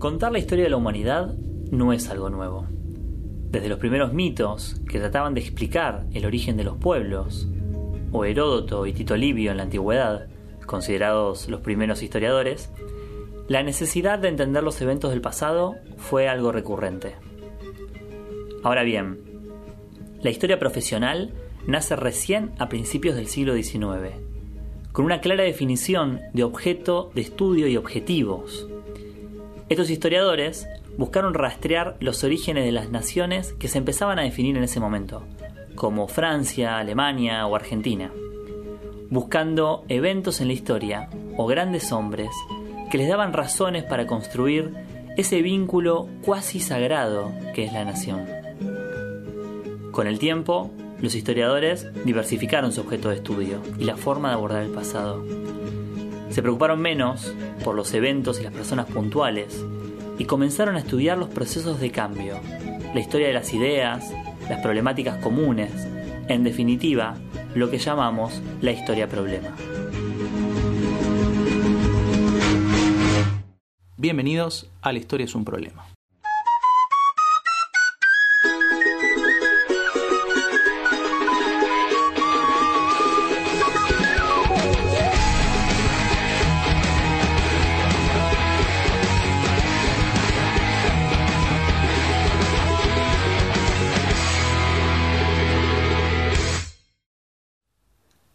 Contar la historia de la humanidad no es algo nuevo. Desde los primeros mitos que trataban de explicar el origen de los pueblos, o Heródoto y Tito Livio en la antigüedad, considerados los primeros historiadores, la necesidad de entender los eventos del pasado fue algo recurrente. Ahora bien, la historia profesional nace recién a principios del siglo XIX, con una clara definición de objeto de estudio y objetivos. Estos historiadores buscaron rastrear los orígenes de las naciones que se empezaban a definir en ese momento, como Francia, Alemania o Argentina, buscando eventos en la historia o grandes hombres que les daban razones para construir ese vínculo cuasi sagrado que es la nación. Con el tiempo, los historiadores diversificaron su objeto de estudio y la forma de abordar el pasado. Se preocuparon menos por los eventos y las personas puntuales y comenzaron a estudiar los procesos de cambio, la historia de las ideas, las problemáticas comunes, en definitiva, lo que llamamos la historia problema. Bienvenidos a La Historia es un problema.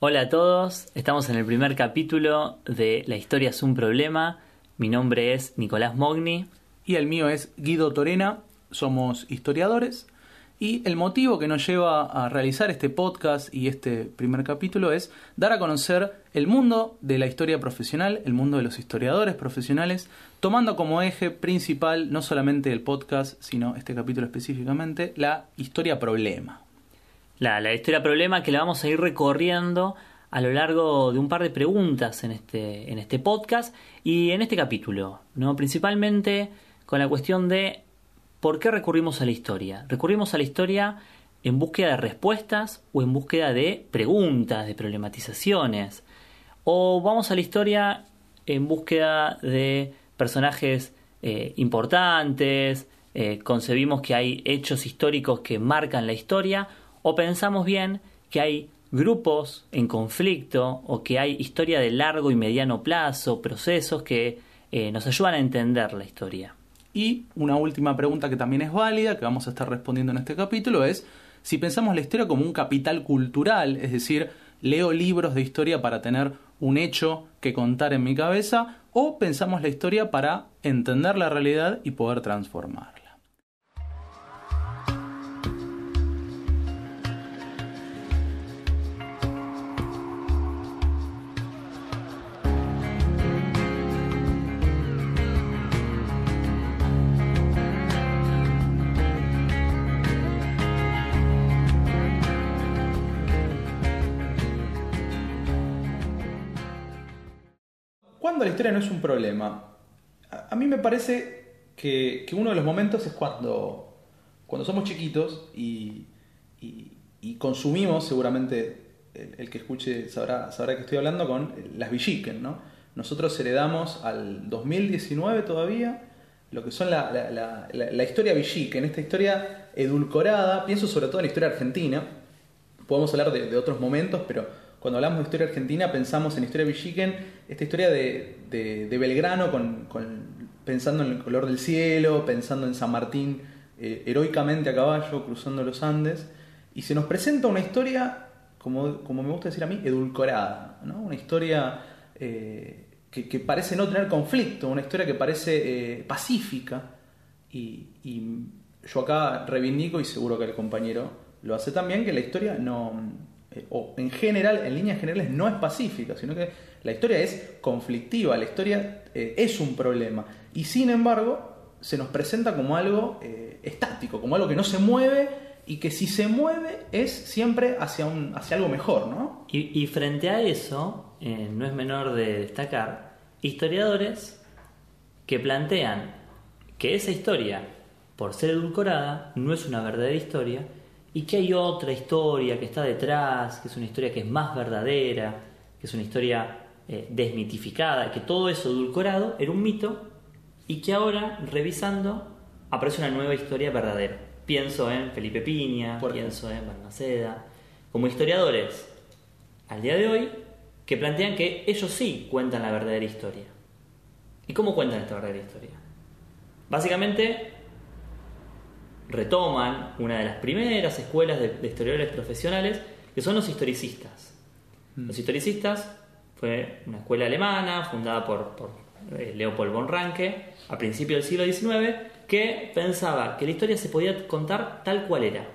Hola a todos, estamos en el primer capítulo de La historia es un problema. Mi nombre es Nicolás Mogni. Y el mío es Guido Torena, somos historiadores. Y el motivo que nos lleva a realizar este podcast y este primer capítulo es dar a conocer el mundo de la historia profesional, el mundo de los historiadores profesionales, tomando como eje principal no solamente el podcast, sino este capítulo específicamente, la historia problema la, historia problema que la vamos a ir recorriendo a lo largo de un par de preguntas en este, en este podcast y en este capítulo, ¿no? principalmente con la cuestión de por qué recurrimos a la historia. Recurrimos a la historia en búsqueda de respuestas o en búsqueda de preguntas, de problematizaciones. O vamos a la historia en búsqueda de personajes eh, importantes, eh, concebimos que hay hechos históricos que marcan la historia, o pensamos bien que hay grupos en conflicto o que hay historia de largo y mediano plazo, procesos que eh, nos ayudan a entender la historia. Y una última pregunta que también es válida, que vamos a estar respondiendo en este capítulo, es si pensamos la historia como un capital cultural, es decir, leo libros de historia para tener un hecho que contar en mi cabeza, o pensamos la historia para entender la realidad y poder transformarla. La historia no es un problema? A, mí me parece que, uno de los momentos es cuando, cuando somos chiquitos y, consumimos, seguramente el, que escuche sabrá, sabrá que estoy hablando con las Villiquen, ¿no? Nosotros heredamos al 2019 todavía lo que son la, la, historia Villiquen, esta historia edulcorada, pienso sobre todo en la historia argentina, podemos hablar de otros momentos, pero cuando hablamos de historia argentina pensamos en historia Villiquen, esta historia de, Belgrano con, pensando en el color del cielo, pensando en San Martín eh, heroicamente a caballo cruzando los Andes, y se nos presenta una historia, como, como me gusta decir a mí, edulcorada, ¿no? una historia eh, que, parece no tener conflicto, una historia que parece eh, pacífica, y, y yo acá reivindico, y seguro que el compañero lo hace también, que la historia no eh, o en general, en líneas generales, no es pacífica, sino que la historia es conflictiva, la historia eh, es un problema. Y sin embargo, se nos presenta como algo eh, estático, como algo que no se mueve y que si se mueve es siempre hacia, un, hacia algo mejor, ¿no? Y, frente a eso, no es menor de destacar, historiadores que plantean que esa historia, por ser edulcorada, no es una verdadera historia, y que hay otra historia que está detrás, que es una historia que es más verdadera, que es una historia eh, desmitificada, que todo eso edulcorado era un mito y que ahora, revisando, aparece una nueva historia verdadera. Pienso en Felipe Piña, Por pienso en Balmaceda, como historiadores al día de hoy que plantean que ellos sí cuentan la verdadera historia. ¿Y cómo cuentan esta verdadera historia? Básicamente retoman una de las primeras escuelas de, de historiadores profesionales, que son los historicistas. Los historicistas fue una escuela alemana fundada por, por, eh, Leopold von Ranke a principios del siglo XIX, que pensaba que la historia se podía contar tal cual era,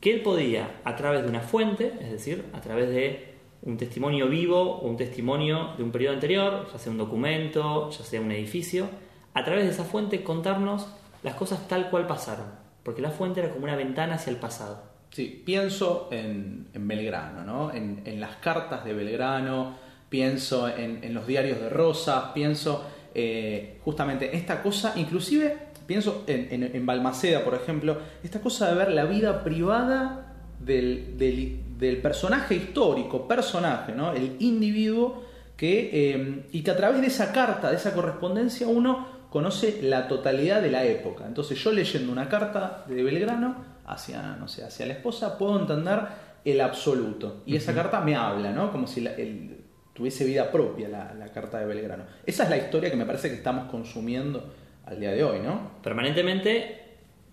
que él podía, a través de una fuente, es decir, a través de un testimonio vivo o un testimonio de un periodo anterior, ya sea un documento, ya sea un edificio, a través de esa fuente contarnos las cosas tal cual pasaron, porque la fuente era como una ventana hacia el pasado. Sí, pienso en, Belgrano, ¿no? En, las cartas de Belgrano, pienso en, los diarios de Rosas, pienso eh, justamente esta cosa, inclusive pienso en, Balmaceda, por ejemplo, esta cosa de ver la vida privada del personaje histórico, personaje, ¿no? El individuo que, eh, y que a través de esa carta, de esa correspondencia, uno conoce la totalidad de la época. Entonces yo leyendo una carta de Belgrano hacia, no sé, hacia la esposa, puedo entender el absoluto. Y esa carta me habla, ¿no? Como si la- el- tuviese vida propia la, la carta de Belgrano. Esa es la historia que me parece que estamos consumiendo al día de hoy, ¿no? Permanentemente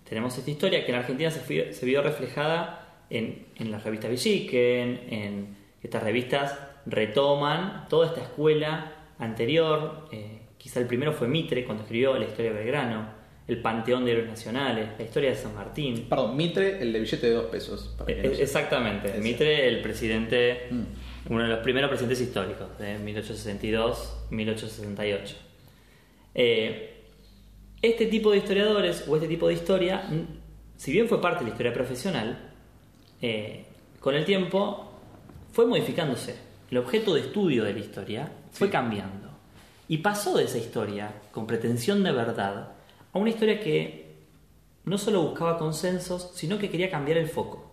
tenemos esta historia que en Argentina se, fue- se vio reflejada en, en las revistas Villiquen, en estas revistas retoman toda esta escuela anterior. eh, quizá el primero fue Mitre cuando escribió la historia de Belgrano, el Panteón de Héroes Nacionales, la historia de San Martín. Perdón, Mitre, el de billete de dos pesos. para que no se- Exactamente, Ese. Mitre, el presidente, Mm. uno de los primeros presidentes históricos, de 1862-1868. Eh, este tipo de historiadores o este tipo de historia, si bien fue parte de la historia profesional, eh, con el tiempo fue modificándose. El objeto de estudio de la historia fue Sí. cambiando. Y pasó de esa historia, con pretensión de verdad, a una historia que no solo buscaba consensos, sino que quería cambiar el foco.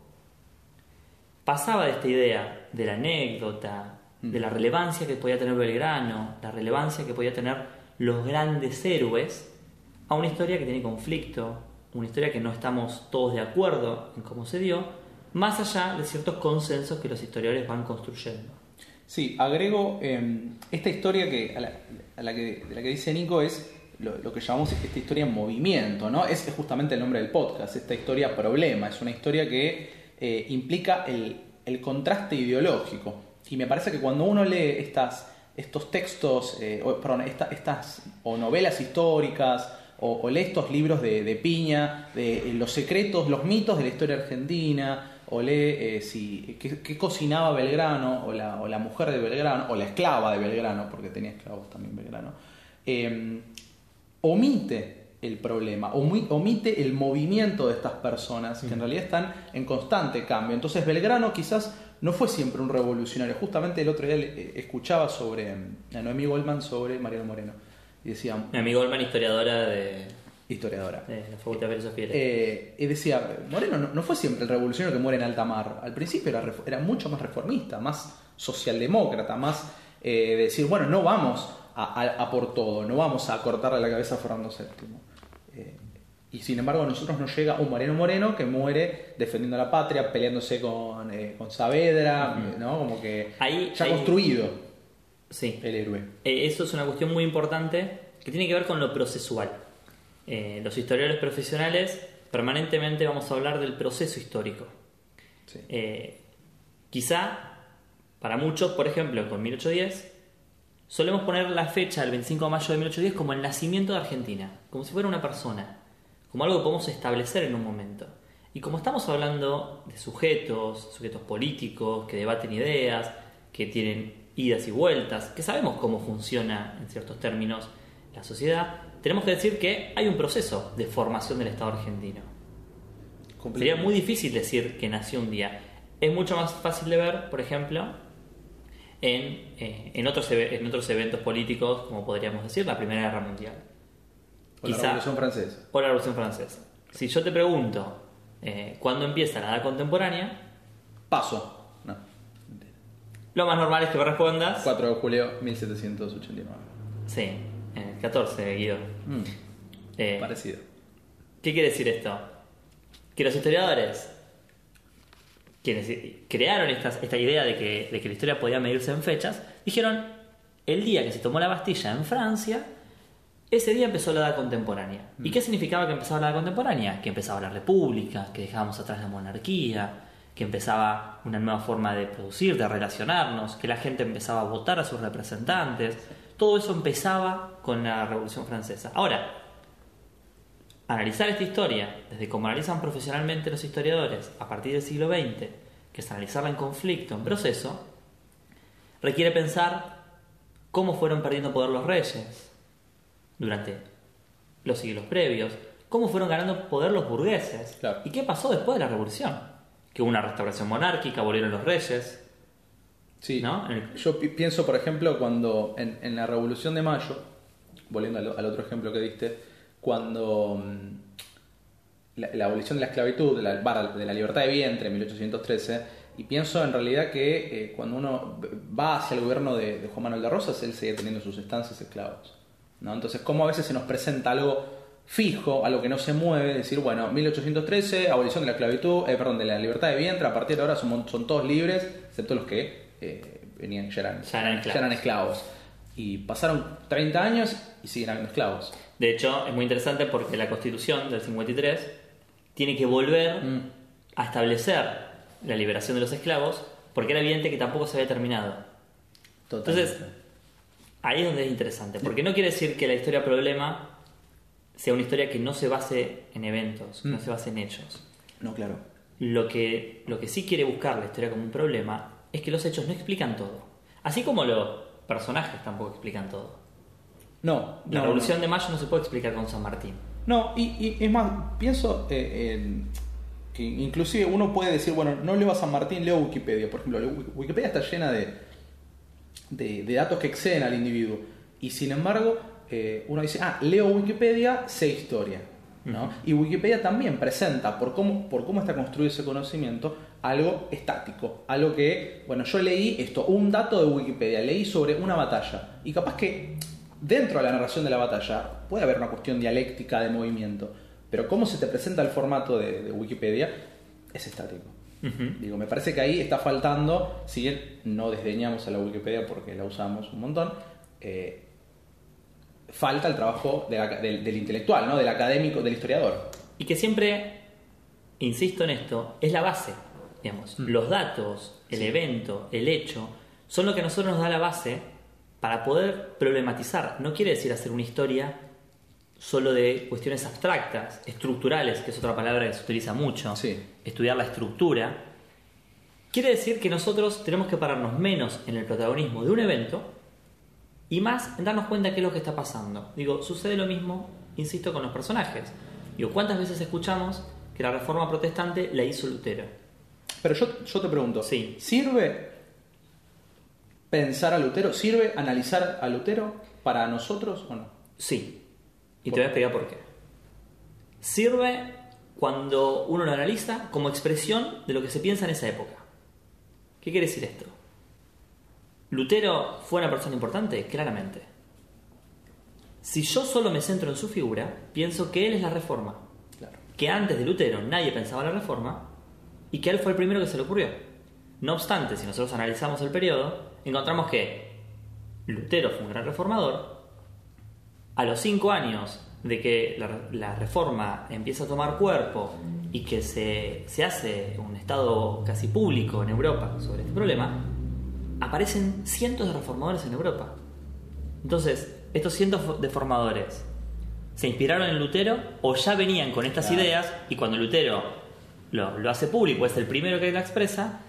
Pasaba de esta idea de la anécdota, de la relevancia que podía tener Belgrano, la relevancia que podía tener los grandes héroes, a una historia que tiene conflicto, una historia que no estamos todos de acuerdo en cómo se dio, más allá de ciertos consensos que los historiadores van construyendo. Sí, agrego eh, esta historia que, a la, la que, de la que dice Nico es lo, que llamamos esta historia en movimiento, ¿no? Es, justamente el nombre del podcast, esta historia problema, es una historia que eh, implica el, contraste ideológico. Y me parece que cuando uno lee estas, estos textos, eh, o, perdón, esta- estas o novelas históricas, o, o lee estos libros de, de Piña, de eh, los secretos, los mitos de la historia argentina, o lee eh, si, qué, qué cocinaba Belgrano, o la, o la mujer de Belgrano, o la esclava de Belgrano, porque tenía esclavos también Belgrano, eh, omite el problema, omi- omite el movimiento de estas personas que en realidad están en constante cambio. Entonces Belgrano quizás no fue siempre un revolucionario. Justamente el otro día eh, escuchaba sobre a Noemí Goldman sobre Mariano Moreno y decía, Mi amigo Olman, historiadora de, historiadora. de la Facultad de Filosofía. y Eh, y decía, Moreno no, no fue siempre el revolucionario que muere en alta mar. Al principio era, mucho más reformista, más socialdemócrata, más eh, de decir, bueno, no vamos a, a- a por todo, no vamos a cortarle la cabeza a Fernando VII. Eh, y sin embargo a nosotros nos llega un Moreno Moreno que muere defendiendo la patria, peleándose con, eh, con Saavedra, ¿no? Como que Ahí- ya ahí- construido Sí. el héroe. Eh, Eso es una cuestión muy importante que tiene que ver con lo procesual. Eh, los historiadores profesionales permanentemente vamos a hablar del proceso histórico. Sí. Eh, quizá para muchos, por ejemplo, con 1810, solemos poner la fecha del 25 de mayo de 1810 como el nacimiento de Argentina, como si fuera una persona, como algo que podemos establecer en un momento. Y como estamos hablando de sujetos, sujetos políticos, que debaten ideas, que tienen idas y vueltas, que sabemos cómo funciona en ciertos términos la sociedad, tenemos que decir que hay un proceso de formación del Estado argentino. Sería muy difícil decir que nació un día. Es mucho más fácil de ver, por ejemplo, en, eh, en, otros, en otros eventos políticos, como podríamos decir, la Primera Guerra Mundial. O la Revolución Francesa. O la Revolución Francesa. Si yo te pregunto eh, cuándo empieza la edad contemporánea, Paso. No. lo más normal es que me respondas. 4 de julio 1789. Sí, 14, Guido. Mm, Eh, parecido. ¿Qué quiere decir esto? Que los historiadores, quienes crearon estas- esta idea de que, de que la historia podía medirse en fechas, dijeron, el día que se tomó la Bastilla en Francia, ese día empezó la edad contemporánea. ¿Y qué significaba que empezaba la edad contemporánea? Que empezaba la república, que dejábamos atrás la monarquía, que empezaba una nueva forma de producir, de relacionarnos, que la gente empezaba a votar a sus representantes. Todo eso empezaba con la Revolución Francesa. Ahora, analizar esta historia, desde como analizan profesionalmente los historiadores a partir del siglo XX, que es analizarla en conflicto, en proceso, requiere pensar cómo fueron perdiendo poder los reyes durante los siglos previos, cómo fueron ganando poder los burgueses Claro. y qué pasó después de la revolución. Que hubo una restauración monárquica, volvieron los reyes. Sí, ¿No? El- yo pi- pienso, por ejemplo, cuando en, en la Revolución de Mayo, volviendo al, al otro ejemplo que diste, cuando mm, la, la abolición de la esclavitud, de la, barra, de la libertad de vientre en 1813, y pienso en realidad que eh, cuando uno va hacia el gobierno de, de Juan Manuel de Rosas, él sigue teniendo sus estancias esclavos. ¿no? Entonces, como a veces se nos presenta algo fijo, algo que no se mueve, decir, bueno, 1813, abolición de la esclavitud, eh, perdón, de la libertad de vientre, a partir de ahora son, son todos libres, excepto los que eh, venían, ya eran, Ya eran esclavos. esclavos. Y pasaron 30 años y siguen habiendo esclavos. De hecho, es muy interesante porque la constitución del 53 tiene que volver Mm. a establecer la liberación de los esclavos porque era evidente que tampoco se había terminado. Totalmente. Entonces, ahí es donde es interesante, porque no quiere decir que la historia problema sea una historia que no se base en eventos, no Mm. se base en hechos. no, claro. Lo que, lo que sí quiere buscar la historia como un problema es que los hechos no explican todo. Así como los personajes tampoco explican todo. No, La no, Revolución de Mayo no se puede explicar con San Martín. No, y, y es más, pienso eh, en que inclusive uno puede decir, bueno, no leo a San Martín, leo Wikipedia. Por ejemplo, Wik- Wikipedia está llena de, de, de datos que exceden al individuo. Y sin embargo, eh, uno dice, ah, leo Wikipedia, sé historia. ¿no? Y Wikipedia también presenta, por cómo, por cómo está construido ese conocimiento, algo estático. Algo que, bueno, yo leí esto, un dato de Wikipedia, leí sobre una batalla. Y capaz que dentro de la narración de la batalla puede haber una cuestión dialéctica de movimiento. Pero cómo se te presenta el formato de, de Wikipedia es estático. Digo, me parece que ahí está faltando, si bien no desdeñamos a la Wikipedia porque la usamos un montón, eh, falta el trabajo de la- del, del intelectual, ¿no? del académico, del historiador. Y que siempre, insisto en esto, es la base. Digamos. Los datos, el evento, el hecho, son lo que a nosotros nos da la base para poder problematizar. No quiere decir hacer una historia solo de cuestiones abstractas, estructurales, que es otra palabra que se utiliza mucho. Sí. Estudiar la estructura. Quiere decir que nosotros tenemos que pararnos menos en el protagonismo de un evento y más en darnos cuenta de qué es lo que está pasando. Digo, sucede lo mismo, insisto, con los personajes. Digo, ¿cuántas veces escuchamos que la reforma protestante la hizo Lutero? Pero yo, yo te pregunto, Sí. ¿sirve pensar a Lutero? ¿Sirve analizar a Lutero para nosotros o no? Sí. Y ¿Por te voy a explicar por qué. Sirve cuando uno lo analiza como expresión de lo que se piensa en esa época. ¿Qué quiere decir esto? ¿Lutero fue una persona importante? Claramente. Si yo solo me centro en su figura, pienso que él es la reforma. Claro. que antes de Lutero nadie pensaba en la reforma y que a él fue el primero que se le ocurrió. No obstante, si nosotros analizamos el periodo, encontramos que Lutero fue un gran reformador. A los cinco años de que la, la reforma empieza a tomar cuerpo y que se, se hace un estado casi público en Europa sobre este problema, aparecen cientos de reformadores en Europa. Entonces, estos cientos de formadores se inspiraron en Lutero o ya venían con estas Claro. ideas y cuando Lutero lo, lo hace público, es el primero que la expresa,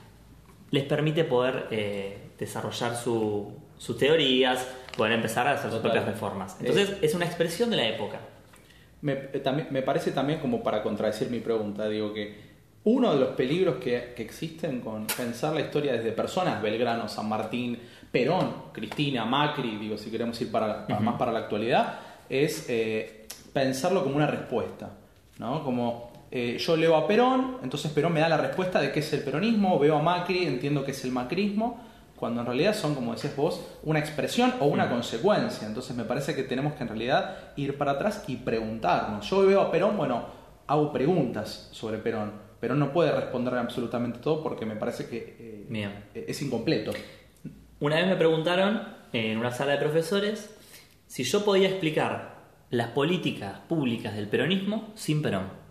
les permite poder eh, desarrollar su- sus teorías, poder empezar a hacer sus propias reformas. Entonces, es una expresión de la época. Me, eh, también, me parece también como para contradecir mi pregunta, digo que uno de los peligros que, que existen con pensar la historia desde personas, Belgrano, San Martín, Perón, Cristina, Macri, digo, si queremos ir para, para- más para la actualidad, es eh, pensarlo como una respuesta, ¿no? Como eh, yo leo a Perón, entonces Perón me da la respuesta de qué es el peronismo, veo a Macri, entiendo qué es el macrismo, cuando en realidad son, como decías vos, una expresión o una consecuencia. Entonces me parece que tenemos que en realidad ir para atrás y preguntarnos. Yo veo a Perón, bueno, hago preguntas sobre Perón. Perón no puede responderme absolutamente todo porque me parece que eh, Bien. es incompleto. Una vez me preguntaron en una sala de profesores si yo podía explicar las políticas públicas del peronismo sin Perón.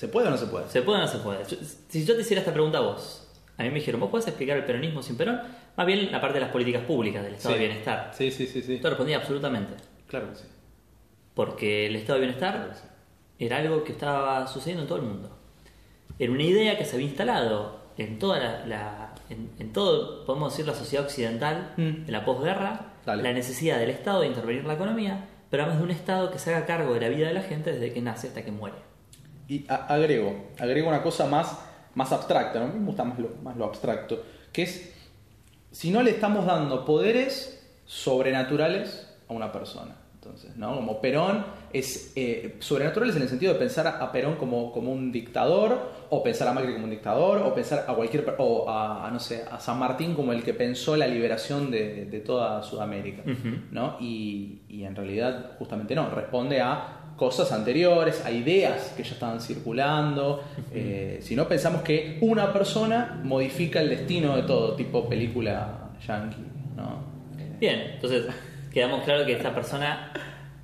¿Se puede o no se puede? ¿Se puede o no se puede? Yo- Si yo te hiciera esta pregunta a vos, a mí me dijeron, ¿vos podés explicar el peronismo sin Perón? Más bien la parte de las políticas públicas, del estado Sí. de bienestar. Sí, sí, sí, sí. Yo respondí absolutamente. Claro que sí. Porque el estado de bienestar Claro que sí. era algo que estaba sucediendo en todo el mundo. Era una idea que se había instalado en toda la, la- en, en todo, podemos decir, la sociedad occidental Mm. de la posguerra, Dale. la necesidad del Estado de intervenir en la economía, pero además de un Estado que se haga cargo de la vida de la gente desde que nace hasta que muere. Y agrego, agrego una cosa más, más abstracta, ¿no? a mí me gusta más lo, más lo abstracto, que es si no le estamos dando poderes sobrenaturales a una persona. Entonces, ¿no? Como Perón es eh, sobrenaturales en el sentido de pensar a Perón como, como un dictador, o pensar a Macri como un dictador, o pensar a cualquier o a, a, no sé, a San Martín como el que pensó la liberación de, de toda Sudamérica. ¿no? Y, y en realidad justamente no, responde a cosas anteriores, a ideas que ya estaban circulando. Eh, si no pensamos que una persona modifica el destino de todo, tipo película yankee, ¿no? Bien, entonces quedamos claro que esta persona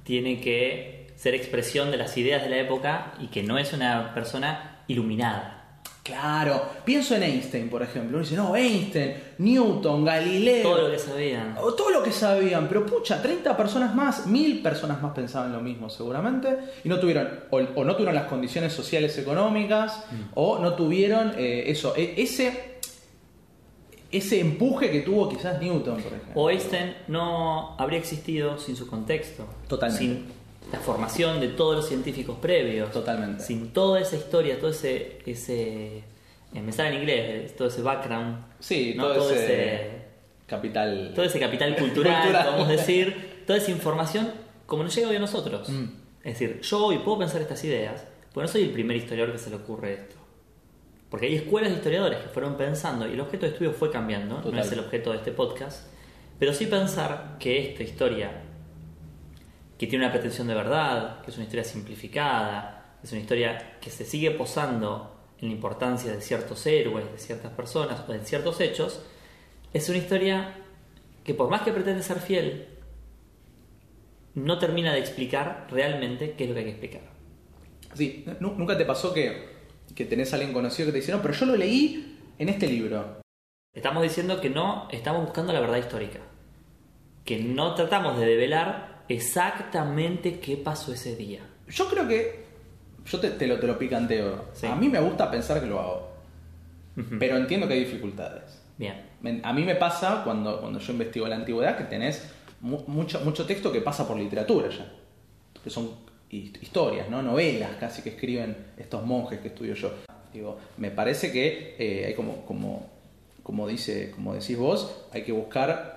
tiene que ser expresión de las ideas de la época y que no es una persona iluminada. Claro, pienso en Einstein, por ejemplo. Uno dice, no, Einstein, Newton, Galileo. Todo lo que sabían. O todo lo que sabían, pero pucha, 30 personas más, mil personas más pensaban lo mismo seguramente, y no tuvieron, o, o no tuvieron las condiciones sociales económicas, o no tuvieron eh, eso, e- ese, ese empuje que tuvo quizás Newton, por ejemplo. O Einstein no habría existido sin su contexto. Totalmente. Sin la formación de todos los científicos previos. Totalmente. Sin toda esa historia, todo ese. ese eh, me sale en inglés, todo ese background. Sí, ¿no? todo, ese, ese capital. todo ese capital cultural, Cultural. podemos decir, toda esa información, como nos llega hoy a nosotros. Mm. Es decir, yo hoy puedo pensar estas ideas, pero no soy el primer historiador que se le ocurre esto. Porque hay escuelas de historiadores que fueron pensando y el objeto de estudio fue cambiando, no es el objeto de este podcast, pero sí pensar que esta historia, que tiene una pretensión de verdad, que es una historia simplificada, es una historia que se sigue posando en la importancia de ciertos héroes, de ciertas personas o de ciertos hechos, es una historia que por más que pretende ser fiel, no termina de explicar realmente qué es lo que hay que explicar. Sí, nu- ¿nunca te pasó que, que tenés a alguien conocido que te dice, no, pero yo lo leí en este libro? Estamos diciendo que no estamos buscando la verdad histórica, que no tratamos de develar exactamente qué pasó ese día. Yo creo que. Yo te, te lo, te lo picanteo. Sí. A mí me gusta pensar que lo hago. Pero entiendo que hay dificultades. Bien, A mí me pasa cuando, cuando yo investigo la antigüedad que tenés mu- mucho, mucho texto que pasa por literatura ya. Que son his- historias, ¿no? Novelas casi que escriben estos monjes que estudio yo. Digo, me parece que eh, hay como, como, como, dice, como decís vos, hay que buscar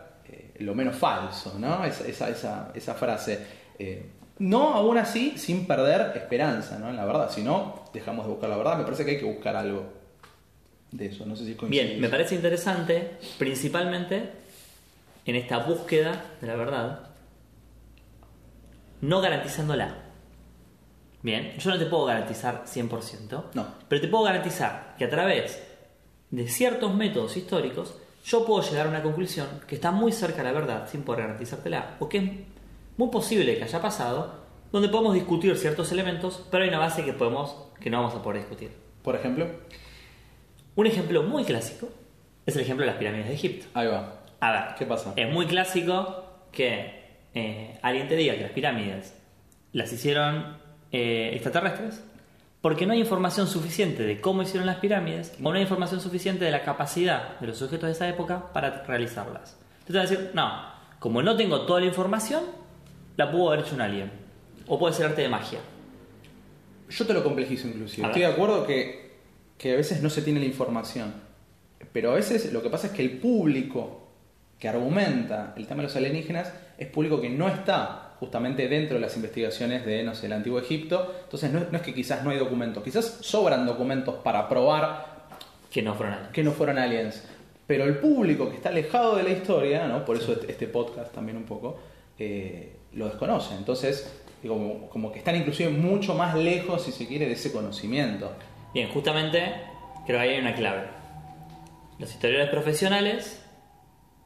lo menos falso, ¿no? Esa, esa, esa, esa frase. Eh, no, aún así, sin perder esperanza, ¿no? En la verdad. Si no, dejamos de buscar la verdad. Me parece que hay que buscar algo de eso. No sé si bien, me parece interesante, principalmente en esta búsqueda de la verdad, no garantizándola. Bien, yo no te puedo garantizar 100%, No. pero te puedo garantizar que a través de ciertos métodos históricos yo puedo llegar a una conclusión que está muy cerca de la verdad sin poder garantizártela, o que es muy posible que haya pasado, donde podemos discutir ciertos elementos, pero hay una base que podemos que no vamos a poder discutir. Por ejemplo, Un ejemplo muy clásico es el ejemplo de las pirámides de Egipto. ahí va. A ver, ¿Qué pasa? Es muy clásico que eh, alguien te diga que las pirámides las hicieron eh, extraterrestres porque no hay información suficiente de cómo hicieron las pirámides o no hay información suficiente de la capacidad de los sujetos de esa época para realizarlas. Entonces te van a decir, no, como no tengo toda la información, la pudo haber hecho un alien. O puede ser arte de magia. Yo te lo complejizo inclusive. Estoy de acuerdo que, que a veces no se tiene la información. Pero a veces lo que pasa es que el público que argumenta el tema de los alienígenas es público que no está justamente dentro de las investigaciones de, no sé, el antiguo Egipto. Entonces no, es- no es que quizás no hay documentos, quizás sobran documentos para probar Que no fueron aliens. que no fueron aliens. pero el público que está alejado de la historia, ¿no? por eso este podcast también un poco, eh, lo desconoce. Entonces, como, como que están inclusive mucho más lejos, si se quiere, de ese conocimiento. Bien, justamente creo que ahí hay una clave. Los historiadores profesionales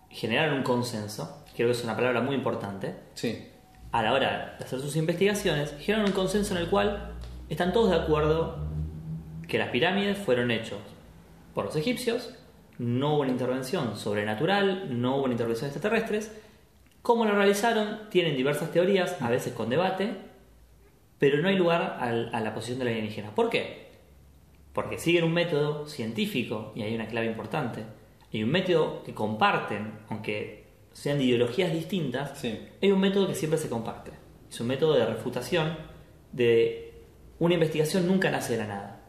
generaron un consenso, creo que es una palabra muy importante, Sí, a la hora de hacer sus investigaciones, generaron un consenso en el cual están todos de acuerdo que las pirámides fueron hechos por los egipcios, no hubo una intervención sobrenatural, no hubo una intervención extraterrestres. ¿Cómo lo realizaron? Tienen diversas teorías, a veces con debate, pero no hay lugar a la posición de la alienígena. ¿Por qué? Porque siguen un método científico, y hay una clave importante, y un método que comparten, aunque sean de ideologías distintas, Sí. hay un método que siempre se comparte. Es un método de refutación, de una investigación nunca nace de la nada.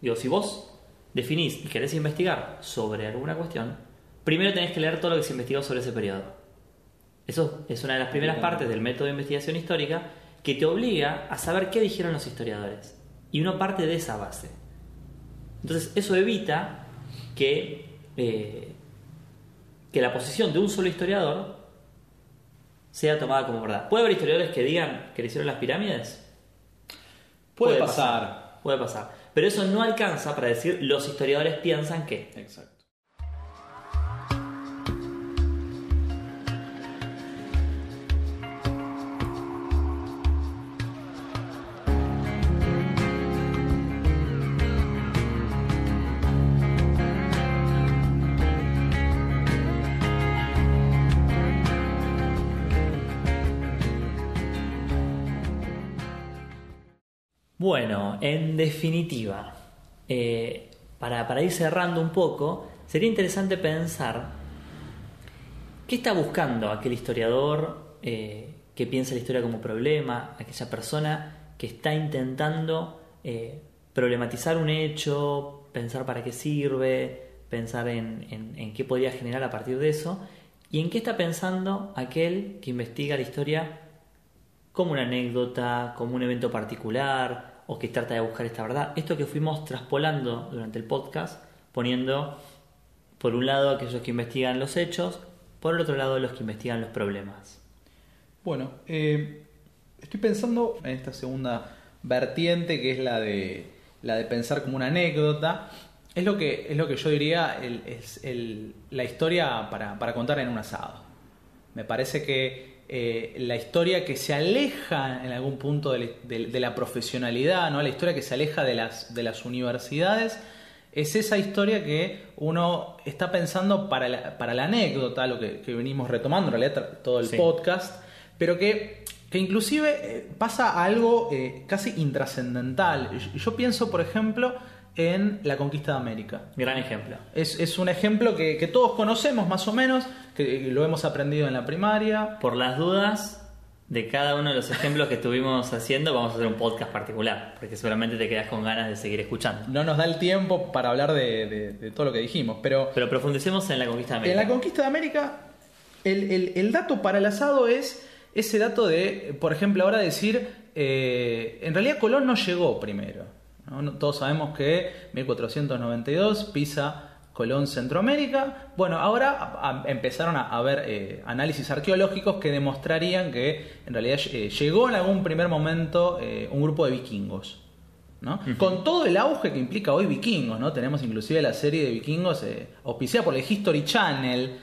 Digo, si vos definís y querés investigar sobre alguna cuestión, primero tenés que leer todo lo que se investigó sobre ese periodo. Eso es una de las primeras partes del método de investigación histórica que te obliga a saber qué dijeron los historiadores. Y uno parte de esa base. Entonces, eso evita que, eh, que la posición de un solo historiador sea tomada como verdad. ¿Puede haber historiadores que digan que le hicieron las pirámides? puede, pasar. Puede pasar. Pero eso no alcanza para decir los historiadores piensan que. Exacto. Bueno, en definitiva, eh, para, para ir cerrando un poco, sería interesante pensar qué está buscando aquel historiador eh, que piensa la historia como problema, aquella persona que está intentando eh, problematizar un hecho, pensar para qué sirve, pensar en, en- en qué podría generar a partir de eso, y en qué está pensando aquel que investiga la historia como una anécdota, como un evento particular, o que trata de buscar esta verdad. Esto que fuimos traspolando durante el podcast, poniendo por un lado aquellos que investigan los hechos, por el otro lado los que investigan los problemas. Bueno, eh, estoy pensando en esta segunda vertiente que es la de la de pensar como una anécdota. Es lo que, es lo que yo diría es la historia para, para contar en un asado. Me parece que eh, la historia que se aleja en algún punto de, la- de- de la profesionalidad, ¿no? la historia que se aleja de las, de las universidades, es esa historia que uno está pensando para la, para la anécdota, lo que, que venimos retomando en realidad todo el Sí. podcast, pero que, que inclusive eh, pasa a algo eh, casi intrascendental. Yo- Yo pienso, por ejemplo, en la conquista de América. Gran ejemplo. Es, es un ejemplo que, que todos conocemos más o menos, que lo hemos aprendido en la primaria. Por las dudas de cada uno de los ejemplos que estuvimos haciendo, vamos a hacer un podcast particular, porque seguramente te quedas con ganas de seguir escuchando. No nos da el tiempo para hablar de, de- de todo lo que dijimos, pero Pero profundicemos en la conquista de en América. la conquista de América, el, el- el dato para el asado es ese dato de, por ejemplo, ahora decir, eh, en realidad Colón no llegó primero. ¿No? Todos sabemos que 1492 pisa Colón Centroamérica. Bueno, ahora a- a- empezaron a haber eh, análisis arqueológicos que demostrarían que en realidad eh, llegó en algún primer momento eh, un grupo de vikingos. ¿no? Con todo el auge que implica hoy vikingos, ¿no? Tenemos inclusive la serie de vikingos auspiciada por el History Channel.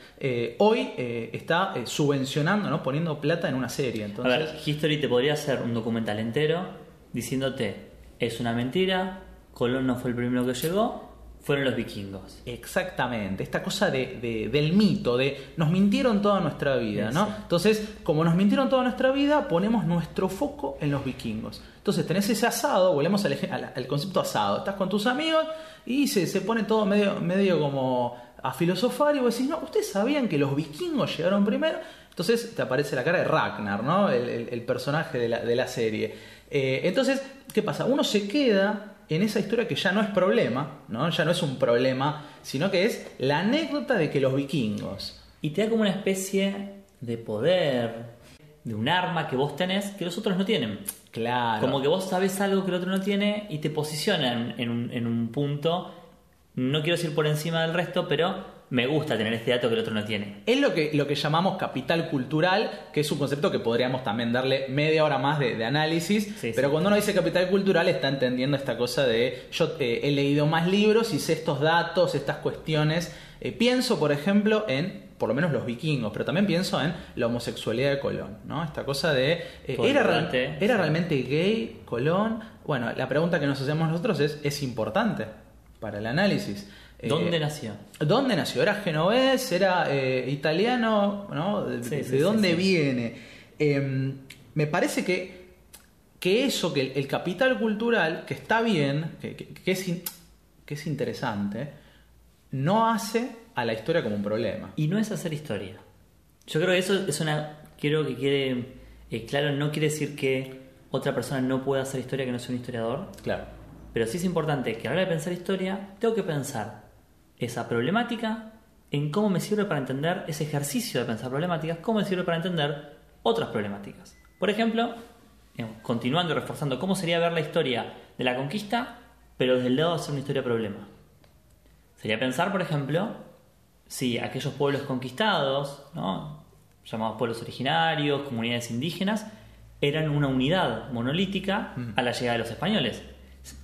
hoy está subvencionando, ¿no? Poniendo plata en una serie. A Entonces, ver, History te podría hacer un documental entero diciéndote, es una mentira, Colón no fue el primero que llegó, fueron los vikingos. Exactamente, esta cosa de, de- del mito, de nos mintieron toda nuestra vida, ¿no? Sí. Entonces, como nos mintieron toda nuestra vida, ponemos nuestro foco en los vikingos. Entonces, tenés ese asado, volvemos al, al- al concepto asado, estás con tus amigos y se, se pone todo medio, medio como a filosofar y vos decís, no, ¿ustedes sabían que los vikingos llegaron primero? Entonces te aparece la cara de Ragnar, ¿no? El, el- el personaje de la, de la serie. Eh, entonces, ¿qué pasa? Uno se queda en esa historia que ya no es problema, ¿no? Ya no es un problema, sino que es la anécdota de que los vikingos. Y te da como una especie de poder, de un arma que vos tenés que los otros no tienen. Claro. Como que vos sabés algo que el otro no tiene y te posicionan en un, en un punto no quiero decir por encima del resto, pero me gusta tener este dato que el otro no tiene. Es lo que, lo que llamamos capital cultural, que es un concepto que podríamos también darle media hora más de, análisis, pero cuando uno dice capital cultural está entendiendo esta cosa de yo eh, he leído más libros y sé estos datos, estas cuestiones. Eh, pienso, por ejemplo, en por lo menos los vikingos, pero también pienso en la homosexualidad de Colón, ¿no? Esta cosa de eh, ¿era, ¿era realmente gay Colón? Bueno, la pregunta que nos hacemos nosotros es ¿es importante para el análisis? ¿Dónde eh, nació? ¿Dónde nació? ¿Era genovés? ¿Era eh, italiano? ¿no? ¿De, dónde viene? Em, me parece que, que eso, que el, capital cultural, que está bien, que, es, que es interesante, no hace a la historia como un problema. Y no es hacer historia. Yo creo que eso es una. Quiero que quede eh, claro, no quiere decir que otra persona no pueda hacer historia que no sea un historiador. Claro. Pero sí es importante que a la hora de pensar historia, tengo que pensar esa problemática en cómo me sirve para entender ese ejercicio de pensar problemáticas, cómo me sirve para entender otras problemáticas. Por ejemplo, continuando y reforzando cómo sería ver la historia de la conquista, pero desde el lado de hacer una historia problema. Sería pensar, por ejemplo, si aquellos pueblos conquistados, llamados pueblos originarios, comunidades indígenas, eran una unidad monolítica a la llegada de los españoles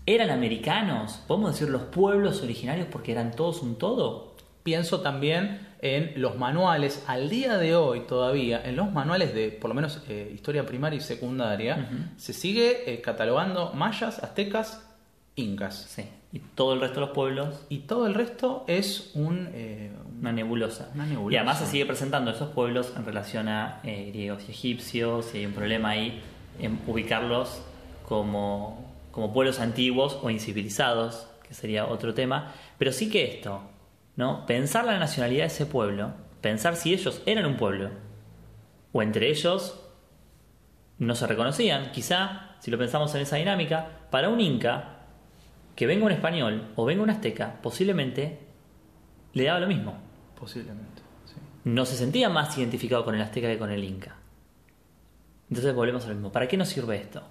¿Eran americanos? ¿Podemos decir los pueblos originarios porque eran todos un todo? Pienso también en los manuales, al día de hoy todavía, en los manuales de por lo menos eh, historia primaria y secundaria, se sigue eh, catalogando mayas, aztecas, incas. Sí, y todo el resto de los pueblos. Y todo el resto es un, eh, una, nebulosa. una, nebulosa. Y además se sigue presentando esos pueblos en relación a griegos y egipcios, y hay un problema ahí en ubicarlos como como pueblos antiguos o incivilizados, que sería otro tema, pero sí que esto, ¿no? Pensar la nacionalidad de ese pueblo, pensar si ellos eran un pueblo, o entre ellos no se reconocían, quizá, si lo pensamos en esa dinámica, para un inca, que venga un español o venga un azteca, posiblemente le daba lo mismo. Posiblemente, sí. No se sentía más identificado con el azteca que con el inca. Entonces volvemos a lo mismo. ¿Para qué nos sirve esto?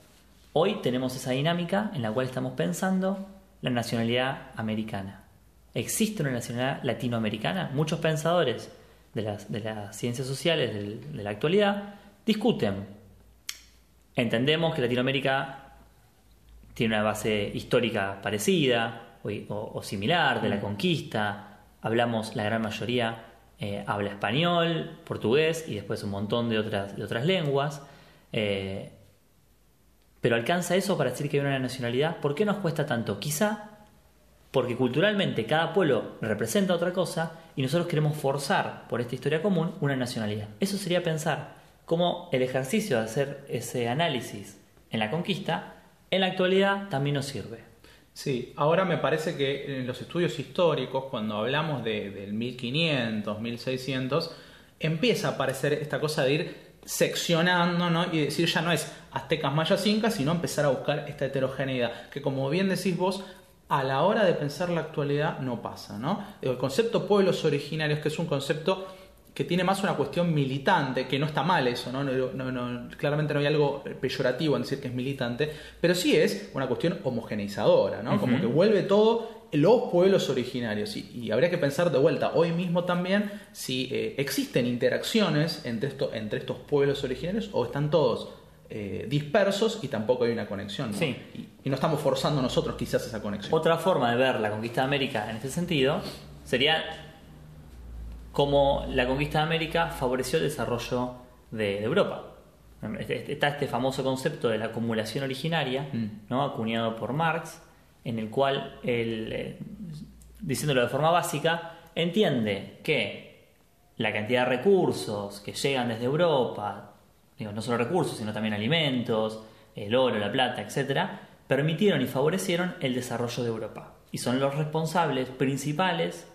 Hoy tenemos esa dinámica en la cual estamos pensando la nacionalidad americana. ¿Existe una nacionalidad latinoamericana? Muchos pensadores de las, de las ciencias sociales de, la actualidad discuten. Entendemos que Latinoamérica tiene una base histórica parecida o, similar de la mm. conquista. Hablamos, la gran mayoría eh, habla español, portugués y después un montón de otras, de otras lenguas. Eh, pero alcanza eso para decir que hay una nacionalidad. ¿Por qué nos cuesta tanto? Quizá porque culturalmente cada pueblo representa otra cosa y nosotros queremos forzar por esta historia común una nacionalidad. Eso sería pensar cómo el ejercicio de hacer ese análisis en la conquista en la actualidad también nos sirve. Sí, ahora me parece que en los estudios históricos, cuando hablamos de, del 1500, 1600, empieza a aparecer esta cosa de ir seccionando, ¿no? Y decir ya no es aztecas, mayas, incas, sino empezar a buscar esta heterogeneidad, que como bien decís vos, a la hora de pensar la actualidad no pasa, ¿no? El concepto pueblos originarios, que es un concepto que tiene más una cuestión militante, que no está mal eso, ¿no? claramente no hay algo peyorativo en decir que es militante, pero sí es una cuestión homogeneizadora, ¿no? Como que vuelve todo los pueblos originarios. Y, habría que pensar de vuelta hoy mismo también si eh, existen interacciones entre, esto, entre estos pueblos originarios o están todos eh, dispersos y tampoco hay una conexión. Sí. Y, no estamos forzando nosotros quizás esa conexión. Otra forma de ver la conquista de América en este sentido sería cómo la conquista de América favoreció el desarrollo de, Europa. Está este famoso concepto de la acumulación originaria, mm. ¿no? acuñado por Marx, en el cual, él, eh, diciéndolo de forma básica, entiende que la cantidad de recursos que llegan desde Europa, digo, no solo recursos, sino también alimentos, el oro, la plata, etc., permitieron y favorecieron el desarrollo de Europa. Y son los responsables principales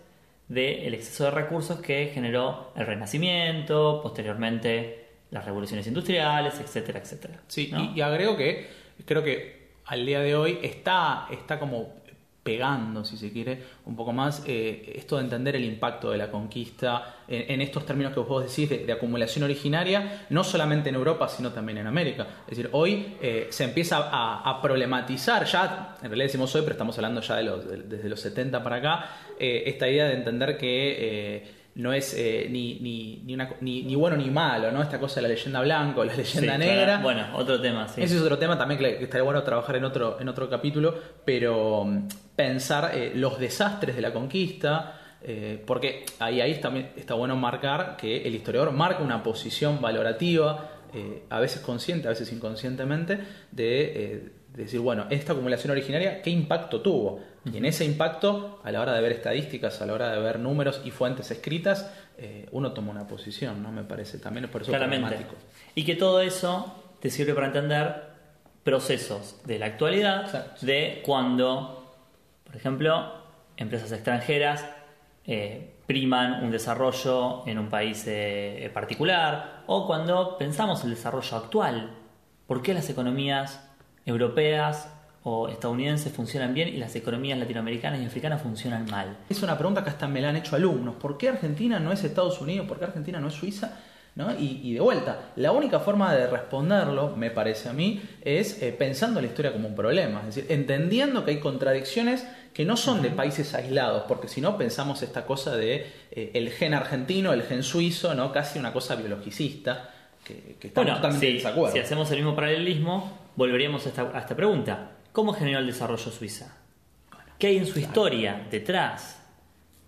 del exceso de recursos que generó el Renacimiento, posteriormente las revoluciones industriales, etcétera, etcétera. Sí, y agrego que creo que al día de hoy está, está como pegando, si se quiere, un poco más eh, esto de entender el impacto de la conquista en, estos términos que vos decís de, acumulación originaria, no solamente en Europa, sino también en América. Es decir, hoy eh, se empieza a, problematizar, ya, en realidad decimos hoy, pero estamos hablando ya de los, desde los 70 para acá, eh, esta idea de entender que no es ni, ni, ni, una, ni, bueno ni malo, ¿no? Esta cosa de la leyenda blanca o la leyenda negra. Bueno, otro tema, sí. Ese es otro tema también que, estaría bueno trabajar en otro, en otro capítulo, pero pensar eh, los desastres de la conquista, eh, porque ahí, ahí también está bueno marcar que el historiador marca una posición valorativa, eh, a veces consciente, a veces inconscientemente, de, decir, bueno, esta acumulación originaria, ¿qué impacto tuvo? Y en ese impacto, a la hora de ver estadísticas, a la hora de ver números y fuentes escritas, uno toma una posición, ¿no? Me parece también es por eso Claramente. Y que todo eso te sirve para entender procesos de la actualidad, de cuando por ejemplo, empresas extranjeras eh, priman un desarrollo en un país eh, particular o cuando pensamos el desarrollo actual, ¿por qué las economías europeas o estadounidenses funcionan bien y las economías latinoamericanas y africanas funcionan mal? Es una pregunta que hasta me la han hecho alumnos. ¿Por qué Argentina no es Estados Unidos? ¿Por qué Argentina no es Suiza? Y, de vuelta, la única forma de responderlo, me parece a mí, es eh, pensando la historia como un problema, es decir, entendiendo que hay contradicciones que no son de países aislados, porque si no pensamos esta cosa de eh, el gen argentino, el gen suizo, ¿no? casi una cosa biologicista, que, que estamos totalmente en desacuerdo. Si hacemos el mismo paralelismo, volveríamos a esta, pregunta. ¿Cómo generó el desarrollo Suiza? ¿Qué hay en su historia detrás?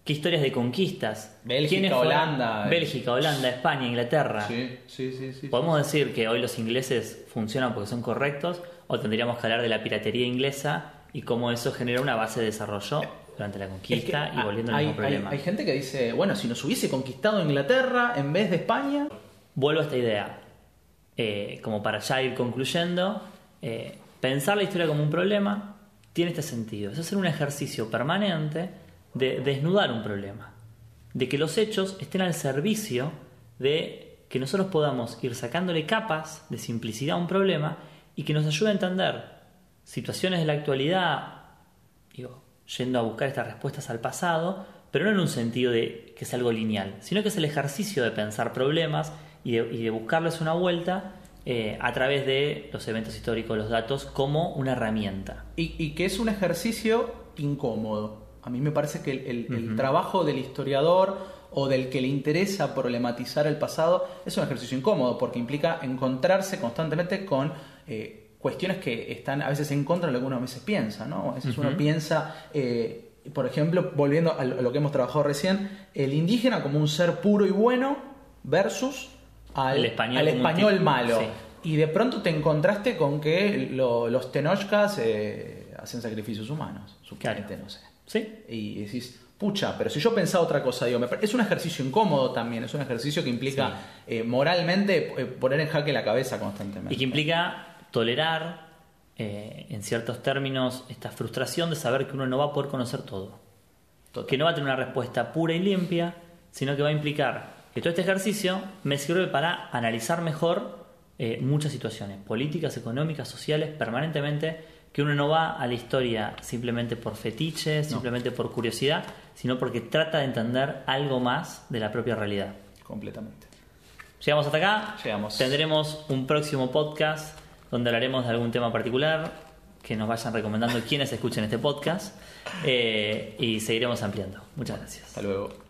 qué historias de conquistas. Bélgica, Holanda. Bélgica, Holanda, España, Inglaterra. Sí, sí, sí, ¿Podemos decir que hoy los ingleses funcionan porque son correctos? ¿O tendríamos que hablar de la piratería inglesa y cómo eso genera una base de desarrollo durante la conquista y volviendo al mismo problema? Hay, gente que dice, bueno, si nos hubiese conquistado Inglaterra en vez de España. Vuelvo a esta idea. Eh, como para ya ir concluyendo, eh, pensar la historia como un problema tiene este sentido. Es hacer un ejercicio permanente de desnudar un problema, de que los hechos estén al servicio de que nosotros podamos ir sacándole capas de simplicidad a un problema y que nos ayude a entender situaciones de la actualidad, yendo a buscar estas respuestas al pasado, pero no en un sentido de que es algo lineal, sino que es el ejercicio de pensar problemas y de, buscarles una vuelta eh, a través de los eventos históricos, los datos, como una herramienta. y que es un ejercicio incómodo a mí me parece que el, trabajo del historiador o del que le interesa problematizar el pasado es un ejercicio incómodo porque implica encontrarse constantemente con eh, cuestiones que están a veces en contra de lo que uno a veces piensa, ¿no? A veces uno piensa, eh, por ejemplo, volviendo a lo que hemos trabajado recién, el indígena como un ser puro y bueno versus al español, malo. Y de pronto te encontraste con que los tenochcas eh, hacen sacrificios humanos, supuestamente, no sé. ¿Sí? Y decís, pucha, pero si yo pensaba otra cosa, digo, es un ejercicio incómodo también, es un ejercicio que implica eh, moralmente eh, poner en jaque la cabeza constantemente. Y que implica tolerar, en ciertos términos, esta frustración de saber que uno no va a poder conocer todo. Que no va a tener una respuesta pura y limpia, sino que va a implicar que todo este ejercicio me sirve para analizar mejor muchas situaciones, políticas, económicas, sociales, permanentemente que uno no va a la historia simplemente por fetiche, simplemente por curiosidad, sino porque trata de entender algo más de la propia realidad. Completamente. Llegamos hasta acá. Llegamos. Tendremos un próximo podcast donde hablaremos de algún tema particular que nos vayan recomendando quienes escuchen este podcast eh, y seguiremos ampliando. Muchas gracias. Hasta luego.